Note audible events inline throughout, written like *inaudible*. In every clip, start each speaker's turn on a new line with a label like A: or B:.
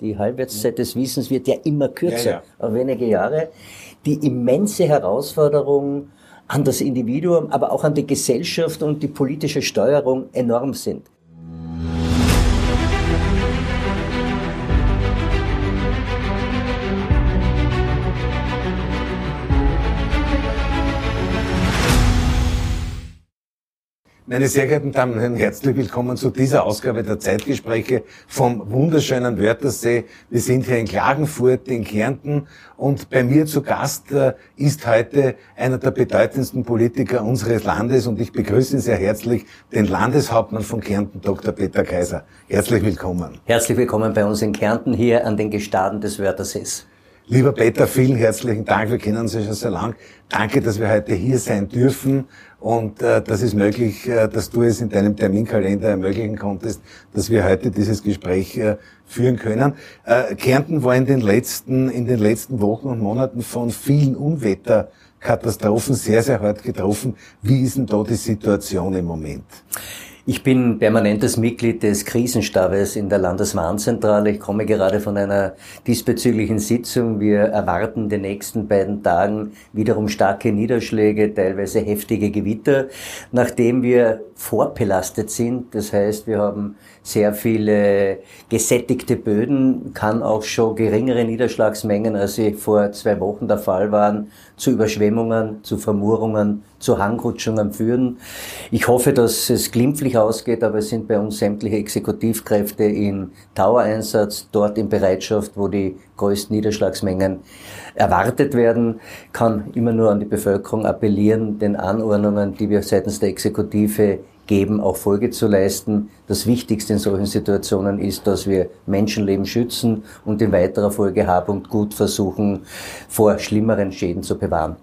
A: Die Halbwertszeit des Wissens wird ja immer kürzer, ja, ja. auf wenige Jahre. Die immense Herausforderung an das Individuum, aber auch an die Gesellschaft und die politische Steuerung enorm sind.
B: Meine sehr geehrten Damen und Herren, herzlich willkommen zu dieser Ausgabe der Zeitgespräche vom wunderschönen Wörthersee. Wir sind hier in Klagenfurt, in Kärnten und bei mir zu Gast äh, ist heute einer der bedeutendsten Politiker unseres Landes und ich begrüße sehr herzlich den Landeshauptmann von Kärnten, Dr. Peter Kaiser. Herzlich willkommen.
A: Herzlich willkommen bei uns in Kärnten hier an den Gestaden des Wörthersees.
B: Lieber Peter, vielen herzlichen Dank. Wir kennen uns ja schon sehr lang. Danke, dass wir heute hier sein dürfen. Und äh, das ist möglich, äh, dass du es in deinem Terminkalender ermöglichen konntest, dass wir heute dieses Gespräch äh, führen können. Äh, Kärnten war in den letzten, in den letzten Wochen und Monaten von vielen Unwetterkatastrophen sehr, sehr hart getroffen. Wie ist denn da die Situation im Moment?
A: Ich bin permanentes Mitglied des Krisenstabes in der Landeswarnzentrale. Ich komme gerade von einer diesbezüglichen Sitzung. Wir erwarten in den nächsten beiden Tagen wiederum starke Niederschläge, teilweise heftige Gewitter, nachdem wir vorbelastet sind. Das heißt, wir haben sehr viele gesättigte Böden, kann auch schon geringere Niederschlagsmengen, als sie vor zwei Wochen der Fall waren, zu Überschwemmungen, zu Vermurungen, zu Hangrutschungen führen. Ich hoffe, dass es glimpflich ausgeht, aber es sind bei uns sämtliche Exekutivkräfte in Dauereinsatz, dort in Bereitschaft, wo die größten Niederschlagsmengen erwartet werden, kann immer nur an die Bevölkerung appellieren, den Anordnungen, die wir seitens der Exekutive geben, auch Folge zu leisten. Das Wichtigste in solchen Situationen ist, dass wir Menschenleben schützen und in weiterer Folge Hab und Gut versuchen, vor schlimmeren Schäden zu bewahren.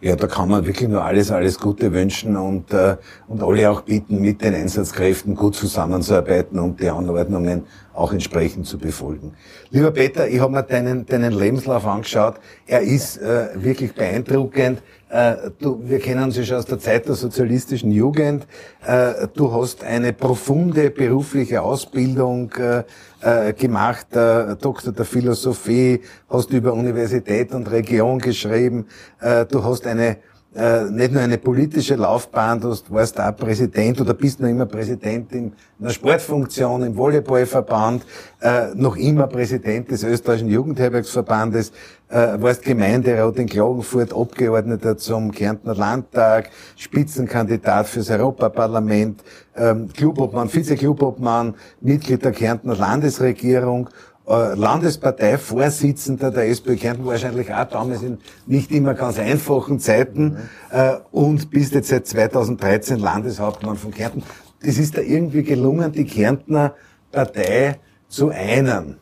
B: Ja, da kann man wirklich nur alles, alles Gute wünschen und, äh, und alle auch bitten, mit den Einsatzkräften gut zusammenzuarbeiten und die Anordnungen auch entsprechend zu befolgen. Lieber Peter, ich habe mir deinen, deinen Lebenslauf angeschaut. Er ist äh, wirklich beeindruckend. Äh, du, wir kennen ja schon aus der Zeit der sozialistischen Jugend. Äh, du hast eine profunde berufliche Ausbildung äh, äh gemacht, äh, Doktor der Philosophie, hast über Universität und Region geschrieben. Äh, du hast eine äh, nicht nur eine politische Laufbahn, du warst auch Präsident oder bist noch immer Präsident in einer Sportfunktion im Volleyballverband, äh, noch immer Präsident des österreichischen Jugendherbergsverbandes, äh, warst Gemeinderat in Klagenfurt, Abgeordneter zum Kärntner Landtag, Spitzenkandidat fürs Europaparlament, ähm, Clubobmann, Vize-Clubobmann, Mitglied der Kärntner Landesregierung Landesparteivorsitzender der SPÖ Kärnten, wahrscheinlich auch damals in nicht immer ganz einfachen Zeiten äh, und bist jetzt seit 2013 Landeshauptmann von Kärnten. Das ist da irgendwie gelungen, die Kärntner Partei zu einen.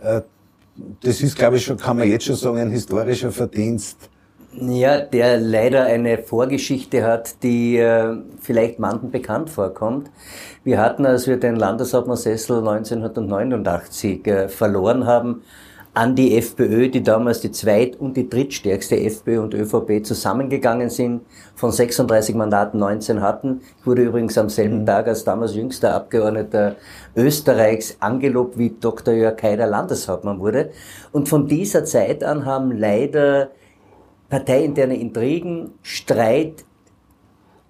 B: Äh, das ist, glaube ich, schon, kann man jetzt schon sagen, ein historischer Verdienst
A: ja, der leider eine Vorgeschichte hat, die äh, vielleicht manchen bekannt vorkommt. Wir hatten, als wir den Landeshauptmannsessel 1989 äh, verloren haben, an die FPÖ, die damals die zweit- und die drittstärkste FPÖ und ÖVP zusammengegangen sind, von 36 Mandaten 19 hatten. Ich wurde übrigens am selben mhm. Tag als damals jüngster Abgeordneter Österreichs angelobt, wie Dr. Jörg Haider Landeshauptmann wurde. Und von dieser Zeit an haben leider parteiinterne Intrigen, Streit,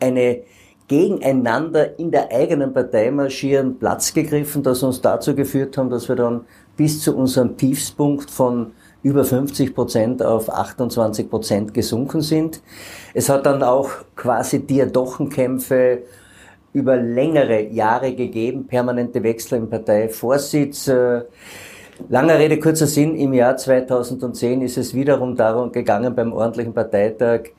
A: eine gegeneinander in der eigenen Partei marschieren Platz gegriffen, das uns dazu geführt haben, dass wir dann bis zu unserem Tiefspunkt von über 50 Prozent auf 28 Prozent gesunken sind. Es hat dann auch quasi Diadochenkämpfe über längere Jahre gegeben, permanente Wechsel im Parteivorsitz. Langer Rede, kurzer Sinn. Im Jahr 2010 ist es wiederum darum gegangen beim ordentlichen Parteitag,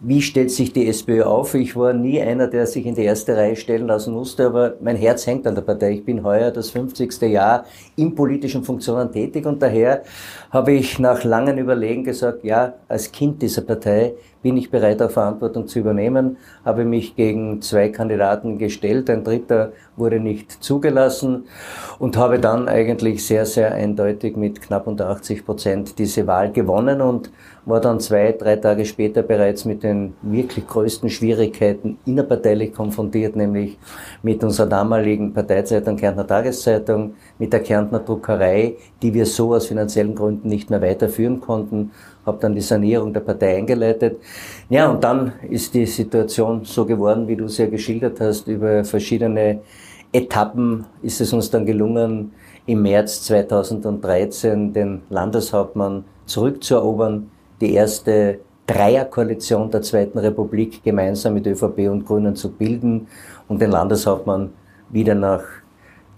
A: wie stellt sich die SPÖ auf? Ich war nie einer, der sich in die erste Reihe stellen lassen musste, aber mein Herz hängt an der Partei. Ich bin heuer das 50. Jahr in politischen Funktionen tätig und daher habe ich nach langen Überlegen gesagt, ja, als Kind dieser Partei bin ich bereit, auch Verantwortung zu übernehmen, habe mich gegen zwei Kandidaten gestellt, ein dritter wurde nicht zugelassen und habe dann eigentlich sehr, sehr eindeutig mit knapp unter 80 Prozent diese Wahl gewonnen und war dann zwei, drei Tage später bereits mit den wirklich größten Schwierigkeiten innerparteilich konfrontiert, nämlich mit unserer damaligen Parteizeitung Kärntner Tageszeitung, mit der Kärntner Druckerei, die wir so aus finanziellen Gründen nicht mehr weiterführen konnten habe dann die Sanierung der Partei eingeleitet. Ja, und dann ist die Situation so geworden, wie du es ja geschildert hast, über verschiedene Etappen ist es uns dann gelungen, im März 2013 den Landeshauptmann zurückzuerobern, die erste Dreierkoalition der Zweiten Republik gemeinsam mit ÖVP und Grünen zu bilden und den Landeshauptmann wieder nach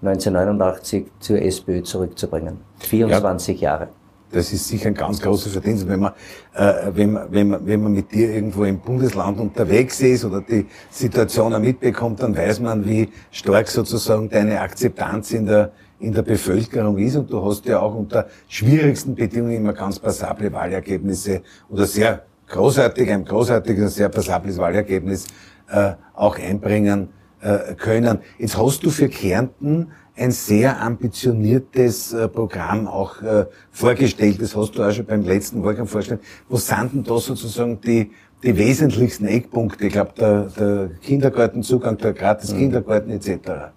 A: 1989 zur SPÖ zurückzubringen. 24 ja. Jahre.
B: Das ist sicher ein ganz großer Verdienst, wenn man, äh, wenn, man, wenn, man, wenn man mit dir irgendwo im Bundesland unterwegs ist oder die Situation mitbekommt, dann weiß man, wie stark sozusagen deine Akzeptanz in der, in der Bevölkerung ist. Und du hast ja auch unter schwierigsten Bedingungen immer ganz passable Wahlergebnisse oder sehr großartig, ein großartiges, sehr passables Wahlergebnis äh, auch einbringen äh, können. Jetzt hast du für Kärnten ein sehr ambitioniertes äh, Programm auch äh, vorgestellt. Das hast du auch schon beim letzten Wahlkampf vorgestellt. Wo sind denn da sozusagen die, die wesentlichsten Eckpunkte? Ich glaube, der, der Kindergartenzugang, der gratis mhm. Kindergarten etc.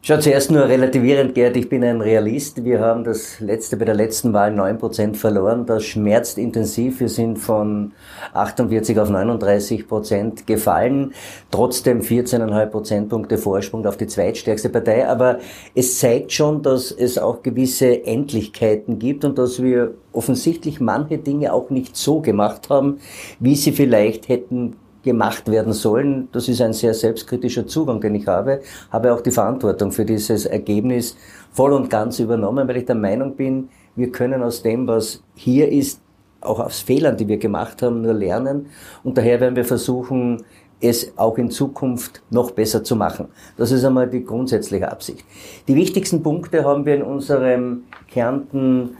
A: Schau, zuerst nur relativierend, Gerd, ich bin ein Realist. Wir haben das letzte, bei der letzten Wahl 9% verloren. Das schmerzt intensiv. Wir sind von 48 auf 39 Prozent gefallen. Trotzdem 14,5 Prozentpunkte Vorsprung auf die zweitstärkste Partei. Aber es zeigt schon, dass es auch gewisse Endlichkeiten gibt und dass wir offensichtlich manche Dinge auch nicht so gemacht haben, wie sie vielleicht hätten gemacht werden sollen. Das ist ein sehr selbstkritischer Zugang, den ich habe. Habe auch die Verantwortung für dieses Ergebnis voll und ganz übernommen, weil ich der Meinung bin, wir können aus dem, was hier ist, auch aus Fehlern, die wir gemacht haben, nur lernen. Und daher werden wir versuchen, es auch in Zukunft noch besser zu machen. Das ist einmal die grundsätzliche Absicht. Die wichtigsten Punkte haben wir in unserem Kärnten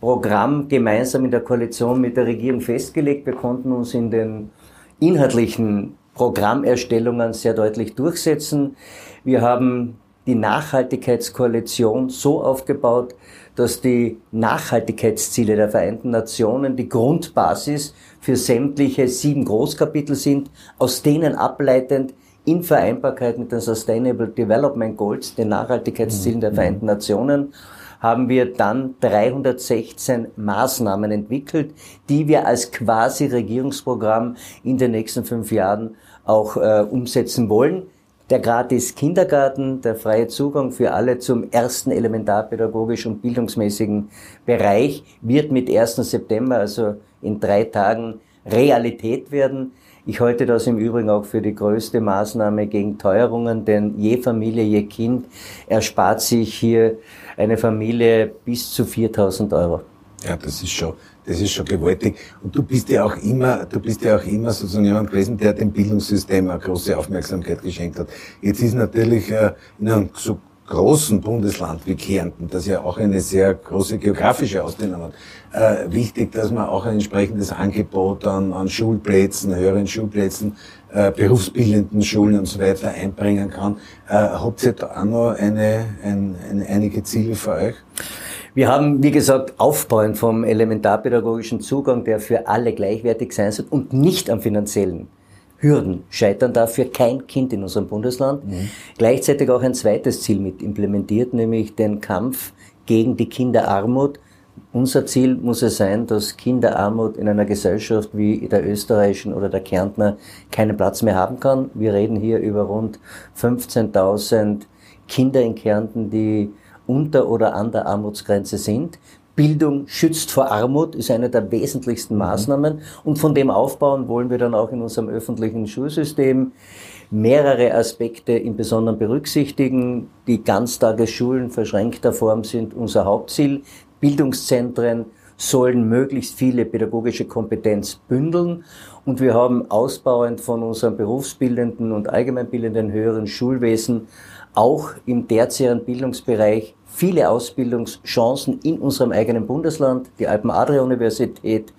A: Programm gemeinsam in der Koalition mit der Regierung festgelegt. Wir konnten uns in den inhaltlichen Programmerstellungen sehr deutlich durchsetzen. Wir haben die Nachhaltigkeitskoalition so aufgebaut, dass die Nachhaltigkeitsziele der Vereinten Nationen die Grundbasis für sämtliche sieben Großkapitel sind, aus denen ableitend in Vereinbarkeit mit den Sustainable Development Goals, den Nachhaltigkeitszielen der mhm. Vereinten Nationen, haben wir dann 316 Maßnahmen entwickelt, die wir als quasi Regierungsprogramm in den nächsten fünf Jahren auch äh, umsetzen wollen. Der gratis Kindergarten, der freie Zugang für alle zum ersten elementarpädagogischen und bildungsmäßigen Bereich wird mit 1. September, also in drei Tagen, Realität werden. Ich halte das im Übrigen auch für die größte Maßnahme gegen Teuerungen, denn je Familie, je Kind erspart sich hier eine Familie bis zu 4000 Euro.
B: Ja, das ist schon, das ist schon gewaltig. Und du bist ja auch immer, du bist ja auch immer sozusagen jemand gewesen, der dem Bildungssystem eine große Aufmerksamkeit geschenkt hat. Jetzt ist natürlich äh, in einem so großen Bundesland wie Kärnten, das ja auch eine sehr große geografische Ausdehnung hat, äh, wichtig, dass man auch ein entsprechendes Angebot an, an Schulplätzen, höheren Schulplätzen, äh, berufsbildenden Schulen und so weiter einbringen kann. Äh, habt ihr da auch noch eine, ein, ein, einige Ziele für euch?
A: Wir haben, wie gesagt, aufbauend vom elementarpädagogischen Zugang, der für alle gleichwertig sein soll und nicht am finanziellen Hürden scheitern darf für kein Kind in unserem Bundesland. Mhm. Gleichzeitig auch ein zweites Ziel mit implementiert, nämlich den Kampf gegen die Kinderarmut. Unser Ziel muss es sein, dass Kinderarmut in einer Gesellschaft wie der österreichischen oder der Kärntner keinen Platz mehr haben kann. Wir reden hier über rund 15.000 Kinder in Kärnten, die unter oder an der Armutsgrenze sind. Bildung schützt vor Armut ist eine der wesentlichsten mhm. Maßnahmen und von dem aufbauen wollen wir dann auch in unserem öffentlichen Schulsystem mehrere Aspekte im Besonderen berücksichtigen. Die Ganztagesschulen verschränkter Form sind unser Hauptziel. Bildungszentren sollen möglichst viele pädagogische Kompetenz bündeln und wir haben ausbauend von unserem berufsbildenden und allgemeinbildenden höheren Schulwesen auch im tertiären Bildungsbereich viele Ausbildungschancen in unserem eigenen Bundesland, die Alpen-Adria-Universität,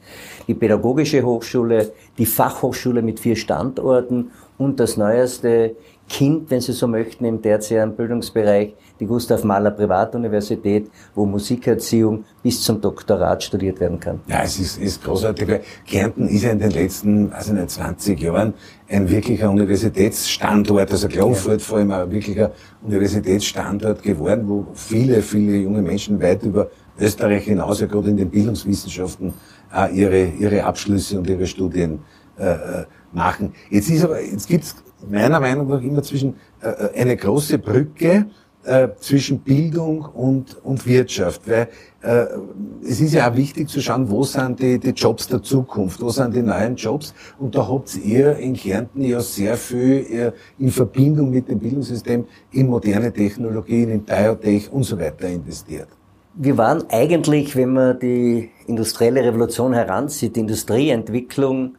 A: die Pädagogische Hochschule, die Fachhochschule mit vier Standorten und das neueste Kind, wenn Sie so möchten, im tertiären Bildungsbereich, die Gustav Mahler Privatuniversität, wo Musikerziehung bis zum Doktorat studiert werden kann.
B: Ja, es ist, ist großartig. Kärnten ist ja in den letzten, also nicht 20 Jahren ein wirklicher Universitätsstandort, also Klagenfurt vor allem ein wirklicher Universitätsstandort geworden, wo viele, viele junge Menschen weit über Österreich hinaus, ja gerade in den Bildungswissenschaften, ihre, ihre Abschlüsse und ihre Studien äh, äh machen. Jetzt ist aber, jetzt gibt's meiner Meinung nach immer zwischen äh, äh, eine große Brücke äh, zwischen Bildung und, und Wirtschaft, weil äh, es ist ja auch wichtig zu schauen, wo sind die, die Jobs der Zukunft, wo sind die neuen Jobs und da habt ihr in Kärnten ja sehr viel äh, in Verbindung mit dem Bildungssystem in moderne Technologien, in Biotech und so weiter investiert.
A: Wir waren eigentlich, wenn man die industrielle Revolution heranzieht, die Industrieentwicklung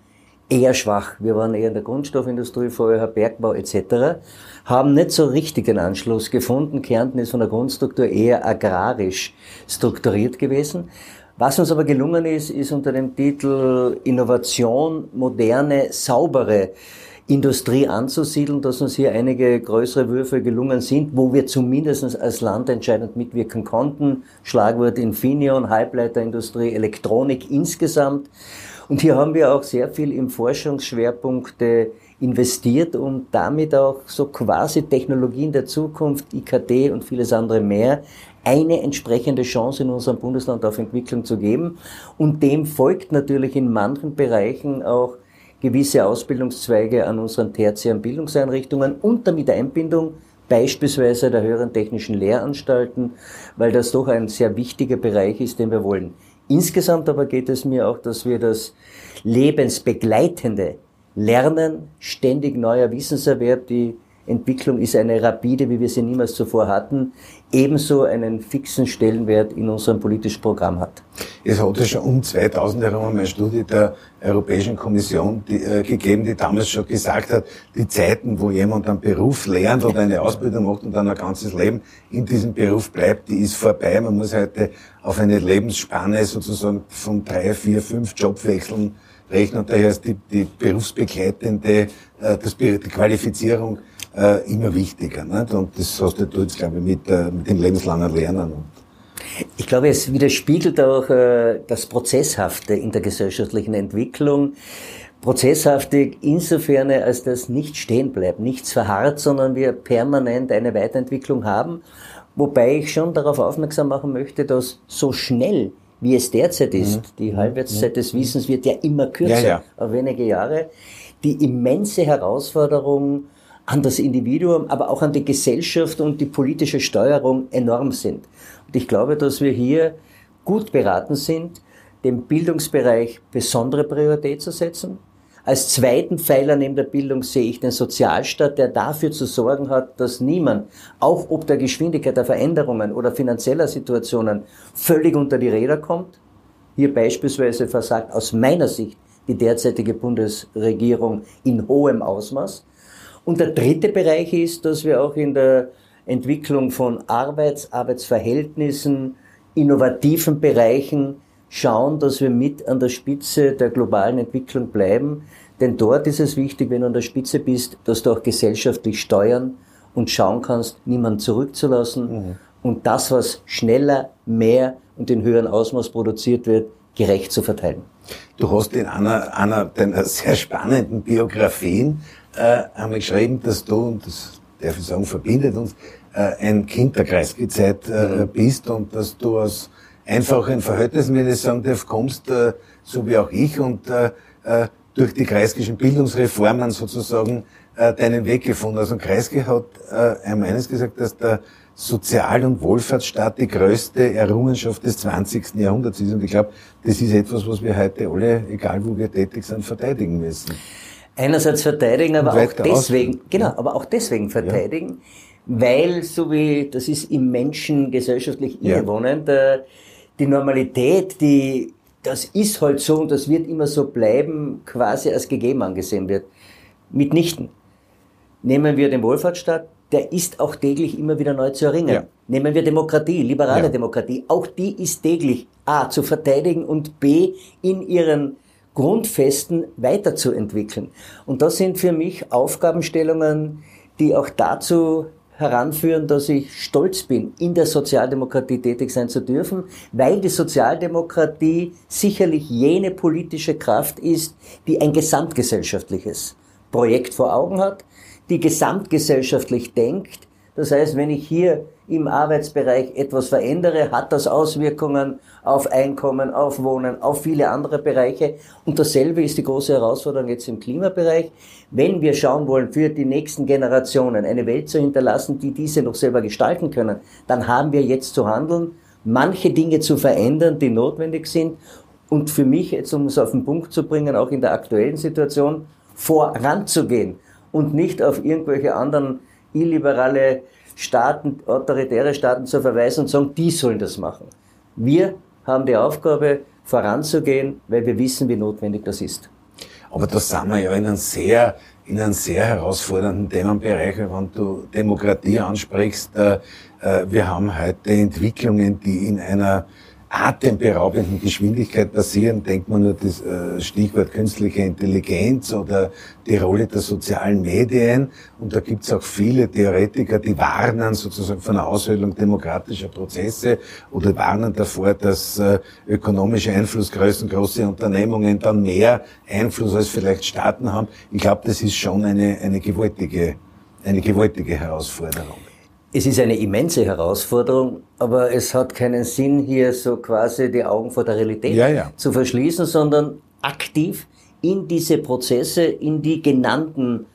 A: eher schwach. Wir waren eher in der Grundstoffindustrie, vorher Bergbau etc. Haben nicht so richtig den Anschluss gefunden. Kärnten ist von der Grundstruktur eher agrarisch strukturiert gewesen. Was uns aber gelungen ist, ist unter dem Titel Innovation, moderne, saubere Industrie anzusiedeln, dass uns hier einige größere Würfe gelungen sind, wo wir zumindest als Land entscheidend mitwirken konnten. Schlagwort Infineon, Halbleiterindustrie, Elektronik insgesamt. Und hier haben wir auch sehr viel im Forschungsschwerpunkte investiert, um damit auch so quasi Technologien der Zukunft, IKT und vieles andere mehr, eine entsprechende Chance in unserem Bundesland auf Entwicklung zu geben. Und dem folgt natürlich in manchen Bereichen auch gewisse Ausbildungszweige an unseren tertiären Bildungseinrichtungen unter Miteinbindung beispielsweise der höheren technischen Lehranstalten, weil das doch ein sehr wichtiger Bereich ist, den wir wollen. Insgesamt aber geht es mir auch, dass wir das lebensbegleitende Lernen, ständig neuer Wissenserwerb, die Entwicklung ist eine rapide, wie wir sie niemals zuvor hatten, ebenso einen fixen Stellenwert in unserem politischen Programm hat.
B: Es hat ja schon um 2000 herum eine Studie der Europäischen Kommission die, äh, gegeben, die damals schon gesagt hat, die Zeiten, wo jemand einen Beruf lernt oder eine Ausbildung macht und dann ein ganzes Leben in diesem Beruf bleibt, die ist vorbei. Man muss heute auf eine Lebensspanne sozusagen von drei, vier, fünf Jobwechseln rechnen. Und daher ist die, die berufsbegleitende, äh, das, die Qualifizierung äh, immer wichtiger. Nicht? Und das hast du jetzt, glaube ich, mit, äh, mit dem lebenslangen Lernen.
A: Ich glaube, es widerspiegelt auch äh, das Prozesshafte in der gesellschaftlichen Entwicklung. Prozesshaftig insofern, als das nicht stehen bleibt, nichts verharrt, sondern wir permanent eine Weiterentwicklung haben. Wobei ich schon darauf aufmerksam machen möchte, dass so schnell wie es derzeit ist, mhm. die Halbwertszeit des Wissens wird ja immer kürzer, ja, ja. auf wenige Jahre, die immense Herausforderung an das Individuum, aber auch an die Gesellschaft und die politische Steuerung enorm sind. Und ich glaube, dass wir hier gut beraten sind, dem Bildungsbereich besondere Priorität zu setzen. Als zweiten Pfeiler neben der Bildung sehe ich den Sozialstaat, der dafür zu sorgen hat, dass niemand, auch ob der Geschwindigkeit der Veränderungen oder finanzieller Situationen, völlig unter die Räder kommt. Hier beispielsweise versagt aus meiner Sicht die derzeitige Bundesregierung in hohem Ausmaß. Und der dritte Bereich ist, dass wir auch in der Entwicklung von Arbeits-, Arbeitsverhältnissen, innovativen Bereichen schauen, dass wir mit an der Spitze der globalen Entwicklung bleiben. Denn dort ist es wichtig, wenn du an der Spitze bist, dass du auch gesellschaftlich steuern und schauen kannst, niemanden zurückzulassen mhm. und das, was schneller, mehr und in höheren Ausmaß produziert wird, gerecht zu verteilen.
B: Du hast in einer, einer deiner sehr spannenden Biografien äh, einmal geschrieben, dass du, und das darf ich sagen, verbindet uns, äh, ein Kind der Kreisgezeit äh, mhm. bist und dass du aus einfachen Verhältnissen, wenn ich sagen darf, kommst, äh, so wie auch ich und äh, äh, durch die kreisgischen Bildungsreformen sozusagen äh, deinen Weg gefunden. Also Kreisge hat äh, einmal eines gesagt, dass der Sozial- und Wohlfahrtsstaat die größte Errungenschaft des 20. Jahrhunderts ist. Und ich glaube, das ist etwas, was wir heute alle, egal wo wir tätig sind, verteidigen müssen
A: einerseits verteidigen, aber auch deswegen, aus. genau, aber auch deswegen verteidigen, ja. weil so wie das ist im Menschen gesellschaftlich innewohnend, ja. Äh, die Normalität, die das ist halt so und das wird immer so bleiben, quasi als gegeben angesehen wird. Mitnichten. Nehmen wir den Wohlfahrtsstaat, der ist auch täglich immer wieder neu zu erringen. Ja. Nehmen wir Demokratie, liberale ja. Demokratie. Auch die ist täglich A zu verteidigen und B in ihren Grundfesten weiterzuentwickeln. Und das sind für mich Aufgabenstellungen, die auch dazu heranführen, dass ich stolz bin, in der Sozialdemokratie tätig sein zu dürfen, weil die Sozialdemokratie sicherlich jene politische Kraft ist, die ein gesamtgesellschaftliches Projekt vor Augen hat, die gesamtgesellschaftlich denkt. Das heißt, wenn ich hier im Arbeitsbereich etwas verändere, hat das Auswirkungen auf Einkommen, auf Wohnen, auf viele andere Bereiche. Und dasselbe ist die große Herausforderung jetzt im Klimabereich. Wenn wir schauen wollen, für die nächsten Generationen eine Welt zu hinterlassen, die diese noch selber gestalten können, dann haben wir jetzt zu handeln, manche Dinge zu verändern, die notwendig sind. Und für mich, jetzt um es auf den Punkt zu bringen, auch in der aktuellen Situation, voranzugehen und nicht auf irgendwelche anderen illiberale Staaten, autoritäre Staaten zu verweisen und sagen, die sollen das machen. Wir haben die Aufgabe, voranzugehen, weil wir wissen, wie notwendig das ist.
B: Aber da sind wir ja in einem sehr, in einem sehr herausfordernden Themenbereich, wenn du Demokratie ansprichst. Äh, äh, wir haben heute Entwicklungen, die in einer atemberaubenden Geschwindigkeit passieren. Denkt man nur das äh, Stichwort künstliche Intelligenz oder die Rolle der sozialen Medien. Und da gibt es auch viele Theoretiker, die warnen sozusagen von der Aushöhlung demokratischer Prozesse oder warnen davor, dass äh, ökonomische Einflussgrößen, große Unternehmungen dann mehr Einfluss als vielleicht Staaten haben. Ich glaube, das ist schon eine, eine gewaltige, eine gewaltige Herausforderung.
A: Es ist eine immense Herausforderung, aber es hat keinen Sinn, hier so quasi die Augen vor der Realität ja, ja. zu verschließen, sondern aktiv in diese Prozesse, in die genannten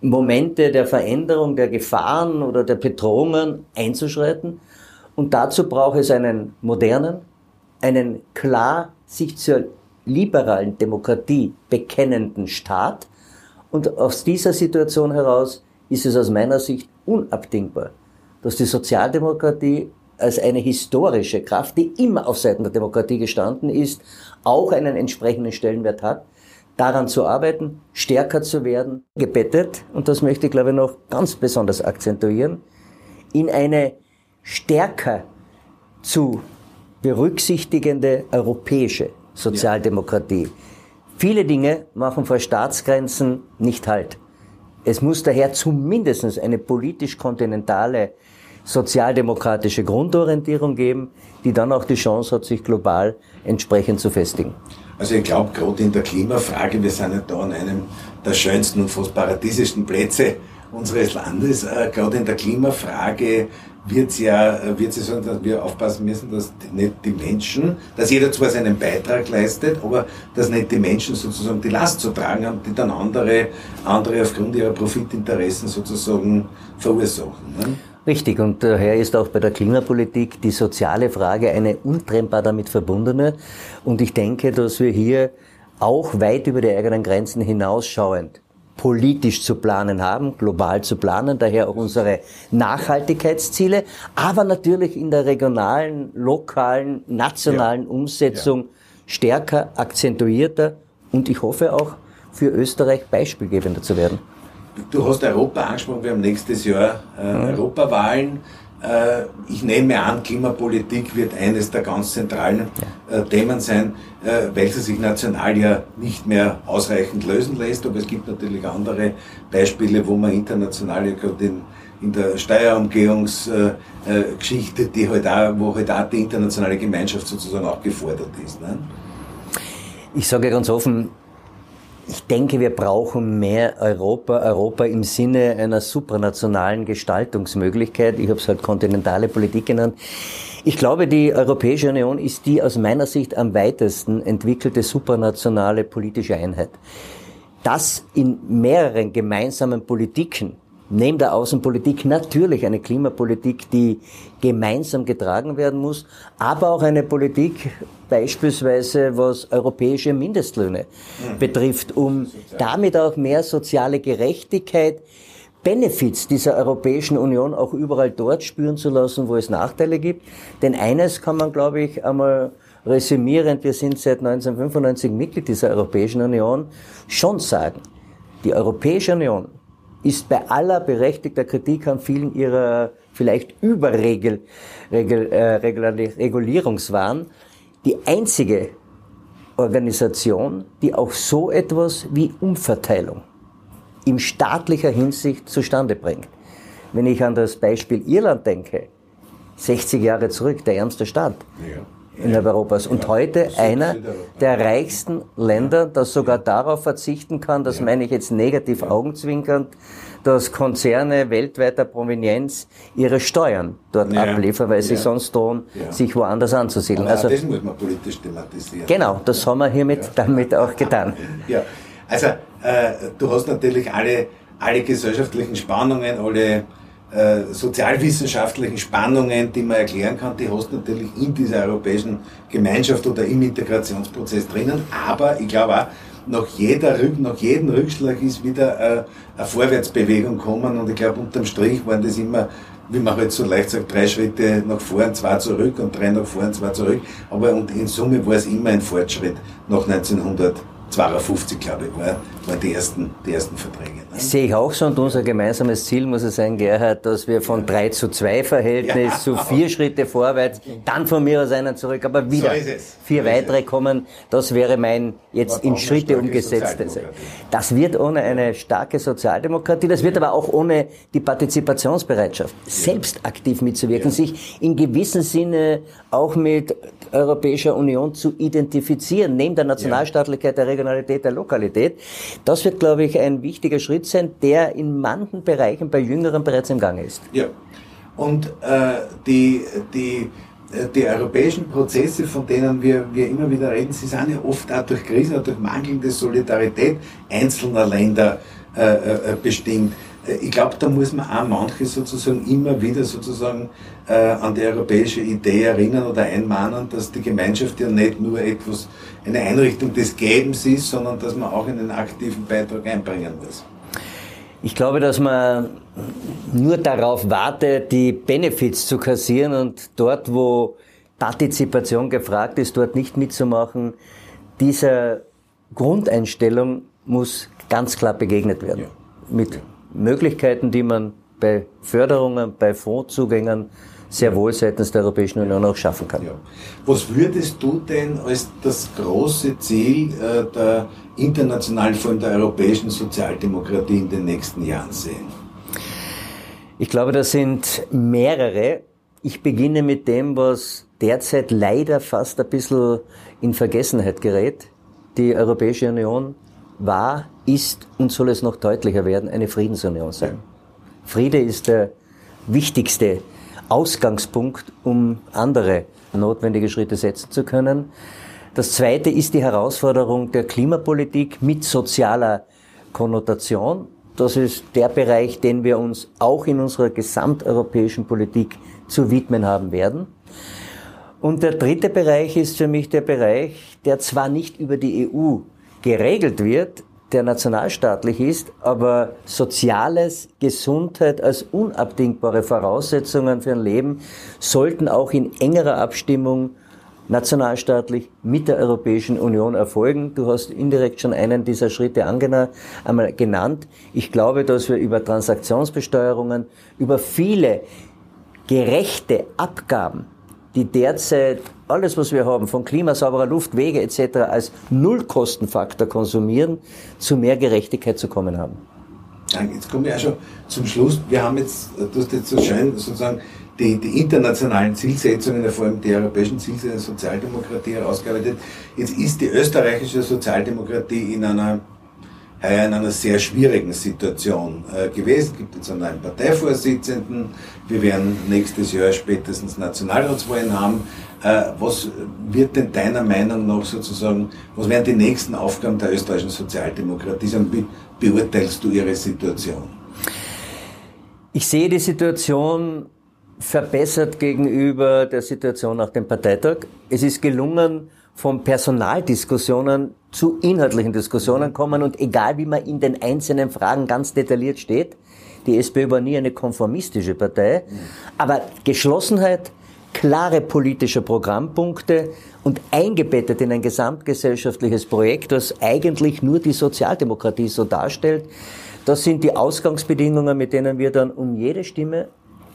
A: Momente der Veränderung, der Gefahren oder der Bedrohungen einzuschreiten. Und dazu braucht es einen modernen, einen klar sich zur liberalen Demokratie bekennenden Staat. Und aus dieser Situation heraus ist es aus meiner Sicht unabdingbar, dass die Sozialdemokratie als eine historische Kraft, die immer auf Seiten der Demokratie gestanden ist, auch einen entsprechenden Stellenwert hat, daran zu arbeiten, stärker zu werden, gebettet, und das möchte ich glaube ich noch ganz besonders akzentuieren, in eine stärker zu berücksichtigende europäische Sozialdemokratie. Ja. Viele Dinge machen vor Staatsgrenzen nicht Halt. Es muss daher zumindest eine politisch-kontinentale sozialdemokratische Grundorientierung geben, die dann auch die Chance hat, sich global entsprechend zu festigen.
B: Also ich glaube, gerade in der Klimafrage, wir sind ja da an einem der schönsten und fast paradiesischsten Plätze unseres Landes. Äh, gerade in der Klimafrage wird es ja, wird es so, dass wir aufpassen müssen, dass nicht die Menschen, dass jeder zwar seinen Beitrag leistet, aber dass nicht die Menschen sozusagen die Last zu tragen haben, die dann andere, andere aufgrund ihrer Profitinteressen sozusagen verursachen. Ne?
A: Richtig, und daher ist auch bei der Klimapolitik die soziale Frage eine untrennbar damit verbundene. Und ich denke, dass wir hier auch weit über die eigenen Grenzen hinausschauend politisch zu planen haben, global zu planen, daher auch unsere Nachhaltigkeitsziele, aber natürlich in der regionalen, lokalen, nationalen ja. Umsetzung ja. stärker, akzentuierter und ich hoffe auch für Österreich beispielgebender zu werden.
B: Du hast Europa angesprochen, wir haben nächstes Jahr äh, mhm. Europawahlen. Äh, ich nehme an, Klimapolitik wird eines der ganz zentralen äh, Themen sein, äh, welches sich national ja nicht mehr ausreichend lösen lässt. Aber es gibt natürlich andere Beispiele, wo man international in, in der Steuerumgehungsgeschichte, die halt auch, wo halt auch die internationale Gemeinschaft sozusagen auch gefordert ist. Ne?
A: Ich sage ganz offen, ich denke, wir brauchen mehr Europa, Europa im Sinne einer supranationalen Gestaltungsmöglichkeit. Ich habe es halt kontinentale Politik genannt. Ich glaube, die Europäische Union ist die aus meiner Sicht am weitesten entwickelte supranationale politische Einheit. Das in mehreren gemeinsamen Politiken neben der Außenpolitik natürlich eine Klimapolitik, die gemeinsam getragen werden muss, aber auch eine Politik beispielsweise, was europäische Mindestlöhne mhm. betrifft, um damit auch mehr soziale Gerechtigkeit, Benefits dieser Europäischen Union auch überall dort spüren zu lassen, wo es Nachteile gibt. Denn eines kann man, glaube ich, einmal resümierend, wir sind seit 1995 Mitglied dieser Europäischen Union, schon sagen. Die Europäische Union ist bei aller berechtigter Kritik an vielen ihrer vielleicht Überregulierungswahn äh, die einzige Organisation, die auch so etwas wie Umverteilung in staatlicher Hinsicht zustande bringt. Wenn ich an das Beispiel Irland denke, 60 Jahre zurück, der ärmste Staat ja. innerhalb Europas und ja. heute einer der reichsten Länder, das sogar darauf verzichten kann, das meine ich jetzt negativ augenzwinkernd, dass Konzerne weltweiter Provenienz ihre Steuern dort ja. abliefern, weil sie sonst drohen, sich woanders anzusiedeln.
B: also, das muss man politisch thematisieren.
A: Genau, das haben wir hiermit damit auch getan.
B: Ja, also äh, du hast natürlich alle, alle gesellschaftlichen Spannungen, alle äh, sozialwissenschaftlichen Spannungen, die man erklären kann, die hast du natürlich in dieser europäischen Gemeinschaft oder im Integrationsprozess drinnen. Aber ich glaube auch, nach, jeder, nach jedem Rückschlag ist wieder äh, eine Vorwärtsbewegung kommen und ich glaube, unterm Strich waren das immer wie man halt so leicht sagt, drei Schritte nach vorn, zwei zurück und drei nach vorn, zwei zurück. Aber und in Summe war es immer ein Fortschritt nach 1900. 52, glaube ich, waren die ersten, die ersten Verträge. Ne?
A: Sehe ich auch so und unser gemeinsames Ziel muss es sein, Gerhard, dass wir von 3 zu 2 Verhältnis ja, zu vier Schritte vorwärts, dann von mir aus einen zurück, aber wieder so vier so weitere kommen. Das wäre mein jetzt in Schritte umgesetztes. Das wird ohne eine starke Sozialdemokratie, das wird aber auch ohne die Partizipationsbereitschaft, selbst aktiv mitzuwirken, ja. sich in gewissem Sinne auch mit Europäischer Union zu identifizieren, neben der Nationalstaatlichkeit der Region Regionalität, der Lokalität. Das wird, glaube ich, ein wichtiger Schritt sein, der in manchen Bereichen bei Jüngeren bereits im Gange ist.
B: Ja. Und äh, die, die, äh, die europäischen Prozesse, von denen wir, wir immer wieder reden, sie sind ja oft auch durch Krisen und durch mangelnde Solidarität einzelner Länder äh, äh, bestimmt ich glaube, da muss man auch manche sozusagen immer wieder sozusagen äh, an die europäische Idee erinnern oder einmahnen, dass die Gemeinschaft ja nicht nur etwas, eine Einrichtung des Gebens ist, sondern dass man auch einen aktiven Beitrag einbringen muss.
A: Ich glaube, dass man nur darauf wartet, die Benefits zu kassieren und dort, wo Partizipation gefragt ist, dort nicht mitzumachen, dieser Grundeinstellung muss ganz klar begegnet werden. Ja. Mit Möglichkeiten, die man bei Förderungen, bei Fondszugängen sehr wohl seitens der Europäischen Union auch schaffen kann. Ja.
B: Was würdest du denn als das große Ziel äh, der internationalen, vor allem der europäischen Sozialdemokratie in den nächsten Jahren sehen?
A: Ich glaube, das sind mehrere. Ich beginne mit dem, was derzeit leider fast ein bisschen in Vergessenheit gerät. Die Europäische Union war, ist und soll es noch deutlicher werden, eine Friedensunion sein. Friede ist der wichtigste Ausgangspunkt, um andere notwendige Schritte setzen zu können. Das zweite ist die Herausforderung der Klimapolitik mit sozialer Konnotation. Das ist der Bereich, den wir uns auch in unserer gesamteuropäischen Politik zu widmen haben werden. Und der dritte Bereich ist für mich der Bereich, der zwar nicht über die EU geregelt wird, der nationalstaatlich ist, aber Soziales, Gesundheit als unabdingbare Voraussetzungen für ein Leben sollten auch in engerer Abstimmung nationalstaatlich mit der Europäischen Union erfolgen. Du hast indirekt schon einen dieser Schritte einmal genannt. Ich glaube, dass wir über Transaktionsbesteuerungen, über viele gerechte Abgaben die derzeit alles, was wir haben, von klimasauberer Luft, Wege etc. als Nullkostenfaktor konsumieren, zu mehr Gerechtigkeit zu kommen haben.
B: Jetzt kommen wir ja schon zum Schluss. Wir haben jetzt, du hast jetzt so schön sozusagen die, die internationalen Zielsetzungen, vor allem die europäischen Zielsetzungen der Sozialdemokratie herausgearbeitet. Jetzt ist die österreichische Sozialdemokratie in einer in einer sehr schwierigen Situation äh, gewesen. Es gibt jetzt einen neuen Parteivorsitzenden. Wir werden nächstes Jahr spätestens Nationalratswahlen haben. Äh, was wird denn deiner Meinung nach sozusagen, was wären die nächsten Aufgaben der österreichischen Sozialdemokratie? Wie beurteilst du ihre Situation?
A: Ich sehe die Situation verbessert gegenüber der Situation nach dem Parteitag. Es ist gelungen, von Personaldiskussionen zu inhaltlichen Diskussionen kommen und egal wie man in den einzelnen Fragen ganz detailliert steht, die SPÖ war nie eine konformistische Partei, aber Geschlossenheit, klare politische Programmpunkte und eingebettet in ein gesamtgesellschaftliches Projekt, das eigentlich nur die Sozialdemokratie so darstellt, Das sind die Ausgangsbedingungen, mit denen wir dann um jede Stimme,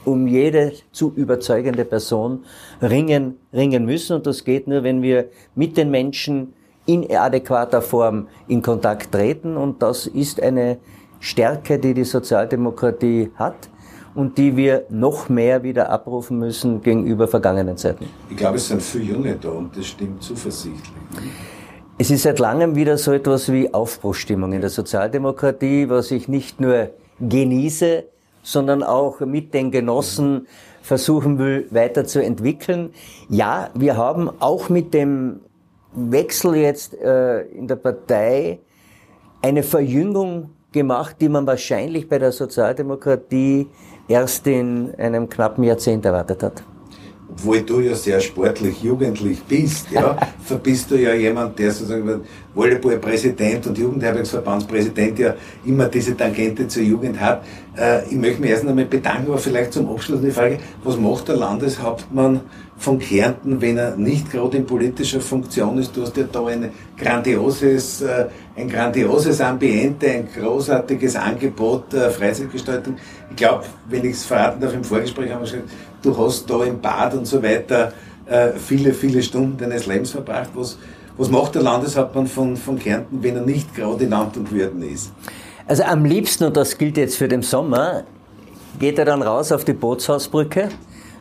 A: um jede zu überzeugende Person ringen, ringen müssen. Und das geht nur, wenn wir mit den Menschen in adäquater Form in Kontakt treten. Und das ist eine Stärke, die die Sozialdemokratie hat und die wir noch mehr wieder abrufen müssen gegenüber vergangenen Zeiten.
B: Ich glaube, es sind viele Junge da und das stimmt zuversichtlich.
A: Es ist seit langem wieder so etwas wie Aufbruchstimmung in der Sozialdemokratie, was ich nicht nur genieße, sondern auch mit den Genossen versuchen will, weiterzuentwickeln. Ja, wir haben auch mit dem Wechsel jetzt äh, in der Partei eine Verjüngung gemacht, die man wahrscheinlich bei der Sozialdemokratie erst in einem knappen Jahrzehnt erwartet hat
B: obwohl du ja sehr sportlich jugendlich bist, ja, *laughs* bist du ja jemand, der sozusagen Volleyballpräsident und Jugendherbergsverbandspräsident ja immer diese Tangente zur Jugend hat. Äh, ich möchte mich erst einmal bedanken, aber vielleicht zum Abschluss die Frage, was macht der Landeshauptmann von Kärnten, wenn er nicht gerade in politischer Funktion ist? Du hast ja da ein grandioses, äh, ein grandioses Ambiente, ein großartiges Angebot äh, Freizeitgestaltung. Ich glaube, wenn ich es verraten darf, im Vorgespräch haben wir gesagt, du hast da im Bad und so weiter äh, viele, viele Stunden deines Lebens verbracht. Was, was macht der Landeshauptmann von, von Kärnten, wenn er nicht gerade in Amt und Würden ist?
A: Also am liebsten, und das gilt jetzt für den Sommer, geht er dann raus auf die Bootshausbrücke.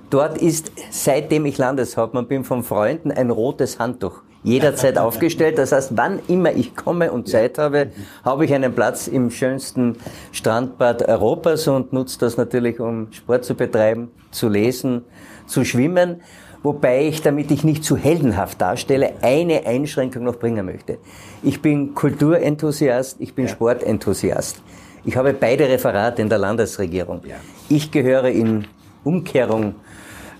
A: Dort ist, seitdem ich Landeshauptmann bin, von Freunden ein rotes Handtuch jederzeit aufgestellt. Das heißt, wann immer ich komme und Zeit habe, habe ich einen Platz im schönsten Strandbad Europas und nutze das natürlich, um Sport zu betreiben, zu lesen, zu schwimmen. Wobei ich, damit ich nicht zu heldenhaft darstelle, eine Einschränkung noch bringen möchte. Ich bin Kulturenthusiast, ich bin ja. Sportenthusiast. Ich habe beide Referate in der Landesregierung. Ja. Ich gehöre in Umkehrung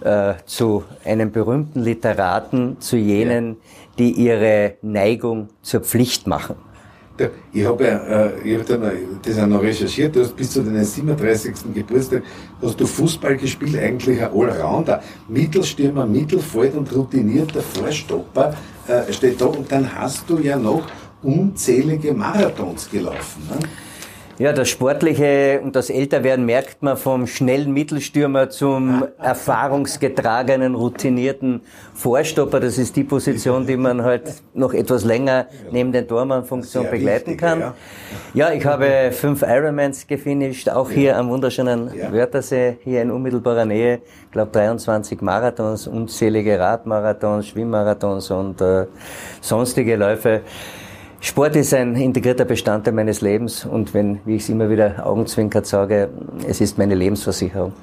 A: äh, zu einem berühmten Literaten, zu jenen, ja. Die ihre Neigung zur Pflicht machen.
B: Ich habe ja, äh, ich hab dann, das auch noch recherchiert, du hast bis zu deinem 37. Geburtstag, hast du Fußball gespielt, eigentlich ein Allrounder, Mittelstürmer, Mittelfeld und routinierter Vorstopper äh, steht da und dann hast du ja noch unzählige Marathons gelaufen. Ne?
A: Ja, das Sportliche und das Älterwerden merkt man vom schnellen Mittelstürmer zum *laughs* erfahrungsgetragenen, routinierten Vorstopper. Das ist die Position, die man halt noch etwas länger neben den Tormann-Funktion begleiten kann. Ja, ich habe fünf Ironmans gefinisht, auch hier am wunderschönen Wörthersee, hier in unmittelbarer Nähe. Ich glaube 23 Marathons, unzählige Radmarathons, Schwimmmarathons und äh, sonstige Läufe. Sport ist ein integrierter Bestandteil meines Lebens und wenn, wie ich es immer wieder augenzwinkert sage, es ist meine Lebensversicherung.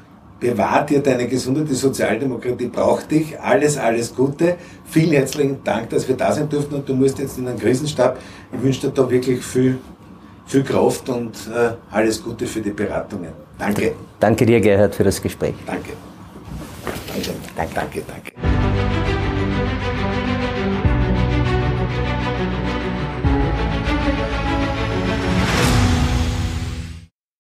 B: Bewahrt dir deine Gesundheit, die Sozialdemokratie braucht dich. Alles, alles Gute. Vielen herzlichen Dank, dass wir da sein durften und du musst jetzt in den Krisenstab. Ich wünsche dir da wirklich viel, viel Kraft und äh, alles Gute für die Beratungen. Danke.
A: Danke dir, Gerhard, für das Gespräch.
B: Danke. Danke, danke, danke.